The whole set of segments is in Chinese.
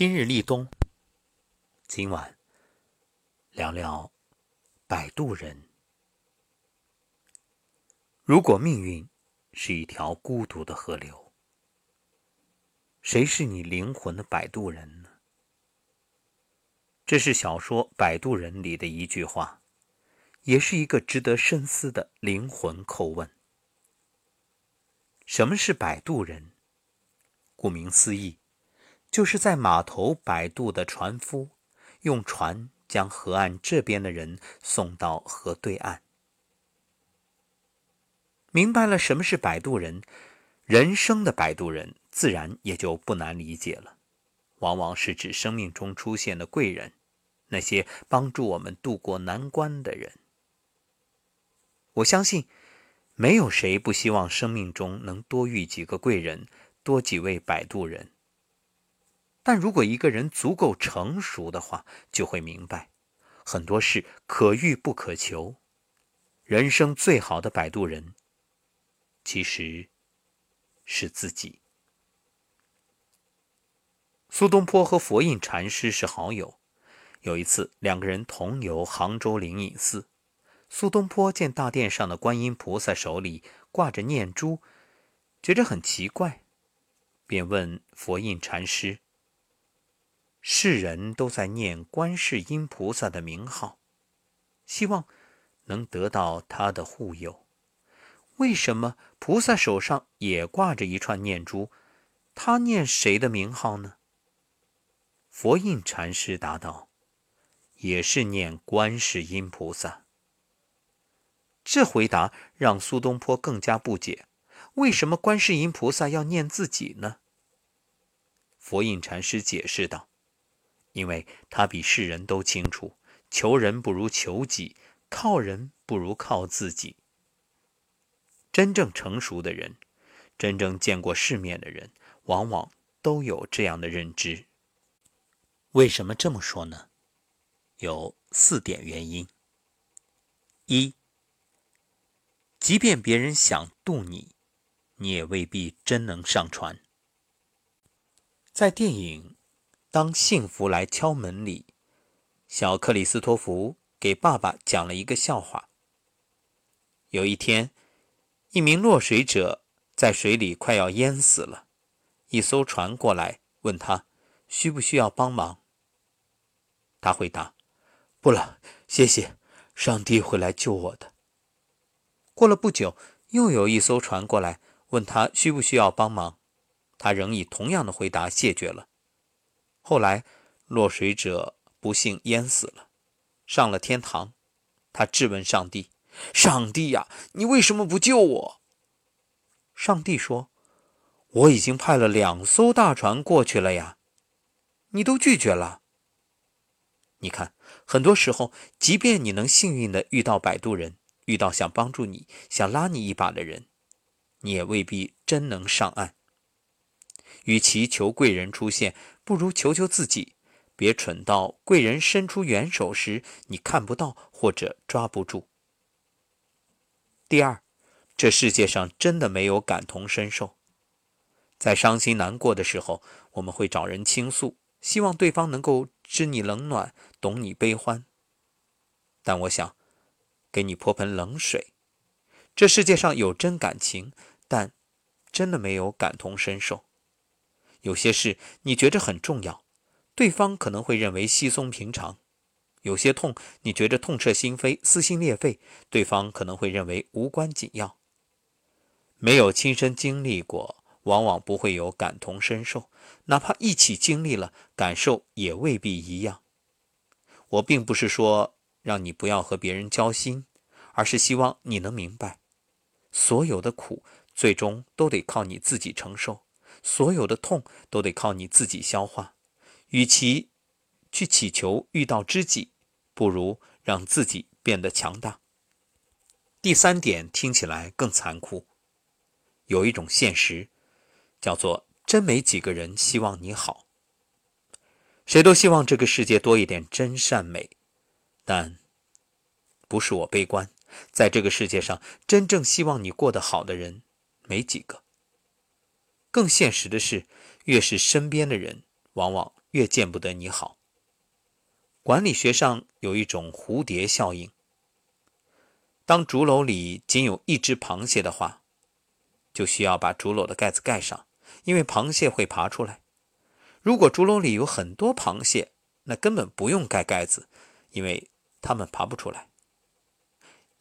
今日立冬，今晚聊聊摆渡人。如果命运是一条孤独的河流，谁是你灵魂的摆渡人呢？这是小说《摆渡人》里的一句话，也是一个值得深思的灵魂叩问。什么是摆渡人？顾名思义。就是在码头摆渡的船夫，用船将河岸这边的人送到河对岸。明白了什么是摆渡人，人生的摆渡人自然也就不难理解了。往往是指生命中出现的贵人，那些帮助我们渡过难关的人。我相信，没有谁不希望生命中能多遇几个贵人，多几位摆渡人。但如果一个人足够成熟的话，就会明白，很多事可遇不可求。人生最好的摆渡人，其实是自己。苏东坡和佛印禅师是好友，有一次两个人同游杭州灵隐寺，苏东坡见大殿上的观音菩萨手里挂着念珠，觉着很奇怪，便问佛印禅师。世人都在念观世音菩萨的名号，希望能得到他的护佑。为什么菩萨手上也挂着一串念珠？他念谁的名号呢？佛印禅师答道：“也是念观世音菩萨。”这回答让苏东坡更加不解：为什么观世音菩萨要念自己呢？佛印禅师解释道。因为他比世人都清楚，求人不如求己，靠人不如靠自己。真正成熟的人，真正见过世面的人，往往都有这样的认知。为什么这么说呢？有四点原因。一，即便别人想渡你，你也未必真能上船。在电影。当幸福来敲门里，小克里斯托弗给爸爸讲了一个笑话。有一天，一名落水者在水里快要淹死了，一艘船过来问他需不需要帮忙。他回答：“不了，谢谢，上帝会来救我的。”过了不久，又有一艘船过来问他需不需要帮忙，他仍以同样的回答谢绝了。后来，落水者不幸淹死了，上了天堂。他质问上帝：“上帝呀，你为什么不救我？”上帝说：“我已经派了两艘大船过去了呀，你都拒绝了。你看，很多时候，即便你能幸运的遇到摆渡人，遇到想帮助你、想拉你一把的人，你也未必真能上岸。与其求贵人出现，不如求求自己，别蠢到贵人伸出援手时你看不到或者抓不住。第二，这世界上真的没有感同身受。在伤心难过的时候，我们会找人倾诉，希望对方能够知你冷暖，懂你悲欢。但我想，给你泼盆冷水。这世界上有真感情，但真的没有感同身受。有些事你觉着很重要，对方可能会认为稀松平常；有些痛你觉着痛彻心扉、撕心裂肺，对方可能会认为无关紧要。没有亲身经历过，往往不会有感同身受，哪怕一起经历了，感受也未必一样。我并不是说让你不要和别人交心，而是希望你能明白，所有的苦最终都得靠你自己承受。所有的痛都得靠你自己消化，与其去祈求遇到知己，不如让自己变得强大。第三点听起来更残酷，有一种现实，叫做真没几个人希望你好。谁都希望这个世界多一点真善美，但不是我悲观，在这个世界上，真正希望你过得好的人没几个。更现实的是，越是身边的人，往往越见不得你好。管理学上有一种蝴蝶效应：当竹篓里仅有一只螃蟹的话，就需要把竹篓的盖子盖上，因为螃蟹会爬出来。如果竹篓里有很多螃蟹，那根本不用盖盖子，因为它们爬不出来。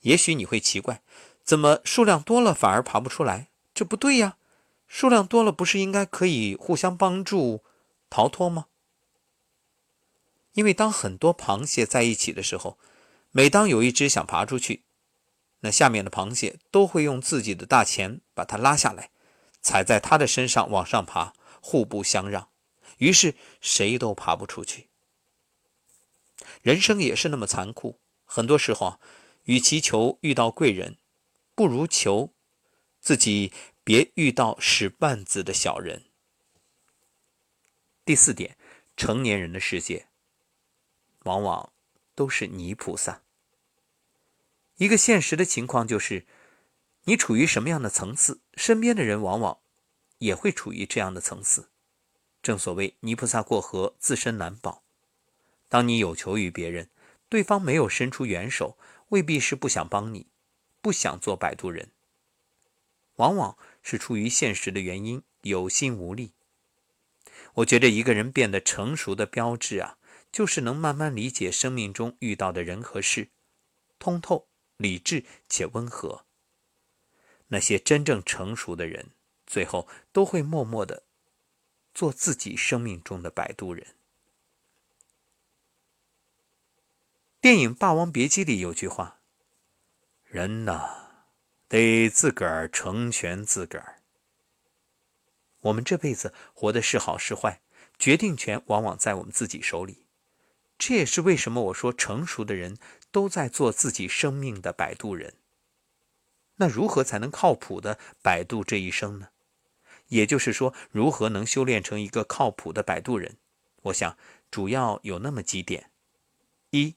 也许你会奇怪，怎么数量多了反而爬不出来？这不对呀，数量多了不是应该可以互相帮助、逃脱吗？因为当很多螃蟹在一起的时候，每当有一只想爬出去，那下面的螃蟹都会用自己的大钳把它拉下来，踩在它的身上往上爬，互不相让，于是谁都爬不出去。人生也是那么残酷，很多时候啊。与其求遇到贵人，不如求自己别遇到使绊子的小人。第四点，成年人的世界往往都是泥菩萨。一个现实的情况就是，你处于什么样的层次，身边的人往往也会处于这样的层次。正所谓泥菩萨过河，自身难保。当你有求于别人，对方没有伸出援手。未必是不想帮你，不想做摆渡人，往往是出于现实的原因，有心无力。我觉得一个人变得成熟的标志啊，就是能慢慢理解生命中遇到的人和事，通透、理智且温和。那些真正成熟的人，最后都会默默的做自己生命中的摆渡人。电影《霸王别姬》里有句话：“人呐，得自个儿成全自个儿。”我们这辈子活的是好是坏，决定权往往在我们自己手里。这也是为什么我说成熟的人都在做自己生命的摆渡人。那如何才能靠谱的摆渡这一生呢？也就是说，如何能修炼成一个靠谱的摆渡人？我想主要有那么几点：一。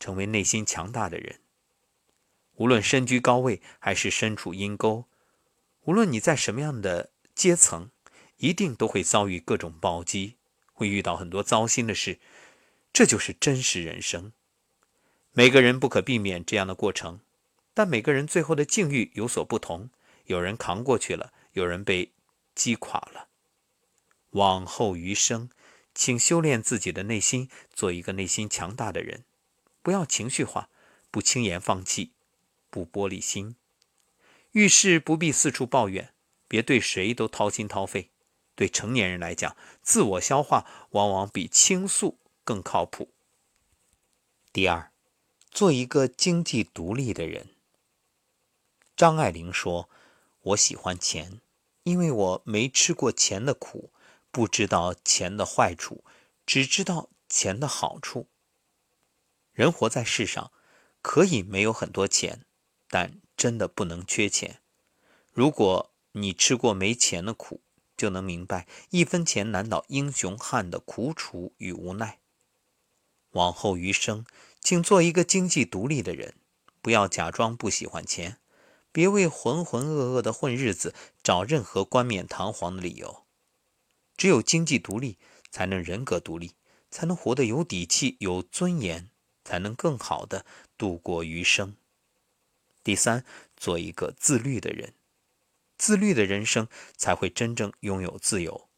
成为内心强大的人。无论身居高位还是身处阴沟，无论你在什么样的阶层，一定都会遭遇各种暴击，会遇到很多糟心的事。这就是真实人生。每个人不可避免这样的过程，但每个人最后的境遇有所不同。有人扛过去了，有人被击垮了。往后余生，请修炼自己的内心，做一个内心强大的人。不要情绪化，不轻言放弃，不玻璃心。遇事不必四处抱怨，别对谁都掏心掏肺。对成年人来讲，自我消化往往比倾诉更靠谱。第二，做一个经济独立的人。张爱玲说：“我喜欢钱，因为我没吃过钱的苦，不知道钱的坏处，只知道钱的好处。”人活在世上，可以没有很多钱，但真的不能缺钱。如果你吃过没钱的苦，就能明白一分钱难倒英雄汉的苦楚与无奈。往后余生，请做一个经济独立的人，不要假装不喜欢钱，别为浑浑噩噩的混日子找任何冠冕堂皇的理由。只有经济独立，才能人格独立，才能活得有底气、有尊严。才能更好的度过余生。第三，做一个自律的人，自律的人生才会真正拥有自由。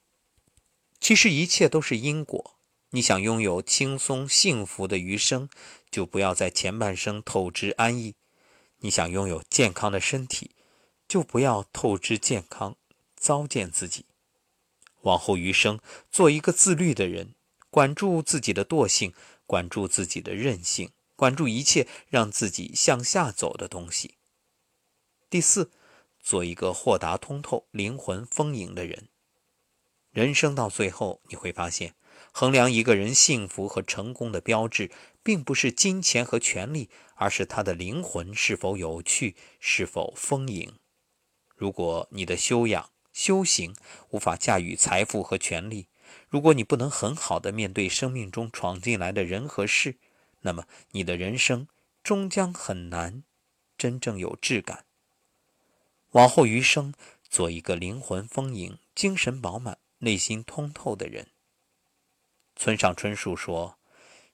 其实一切都是因果。你想拥有轻松幸福的余生，就不要在前半生透支安逸；你想拥有健康的身体，就不要透支健康，糟践自己。往后余生，做一个自律的人，管住自己的惰性。管住自己的任性，管住一切让自己向下走的东西。第四，做一个豁达通透、灵魂丰盈的人。人生到最后，你会发现，衡量一个人幸福和成功的标志，并不是金钱和权力，而是他的灵魂是否有趣，是否丰盈。如果你的修养、修行无法驾驭财富和权力，如果你不能很好的面对生命中闯进来的人和事，那么你的人生终将很难真正有质感。往后余生，做一个灵魂丰盈、精神饱满、内心通透的人。村上春树说：“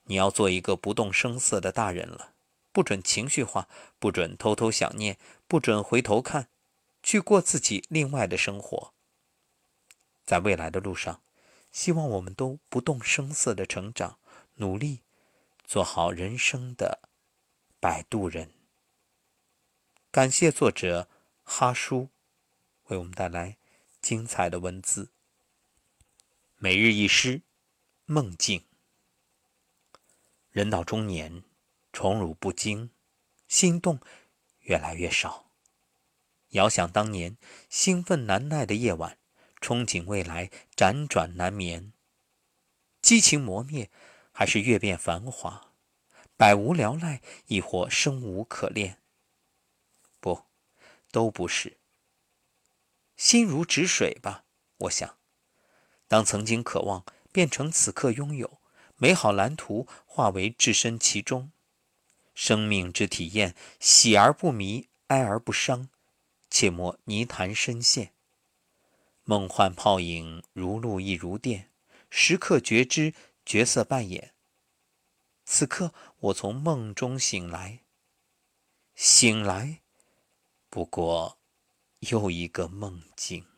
你要做一个不动声色的大人了，不准情绪化，不准偷偷想念，不准回头看，去过自己另外的生活。在未来的路上，希望我们都不动声色的成长，努力做好人生的摆渡人。”感谢作者哈叔为我们带来精彩的文字。每日一诗。梦境，人到中年，宠辱不惊，心动越来越少。遥想当年，兴奋难耐的夜晚，憧憬未来，辗转难眠。激情磨灭，还是越变繁华？百无聊赖，亦或生无可恋？不，都不是。心如止水吧，我想。当曾经渴望。变成此刻拥有美好蓝图，化为置身其中。生命之体验，喜而不迷，哀而不伤，切莫泥潭深陷。梦幻泡影，如露亦如电，时刻觉知角色扮演。此刻我从梦中醒来，醒来，不过又一个梦境。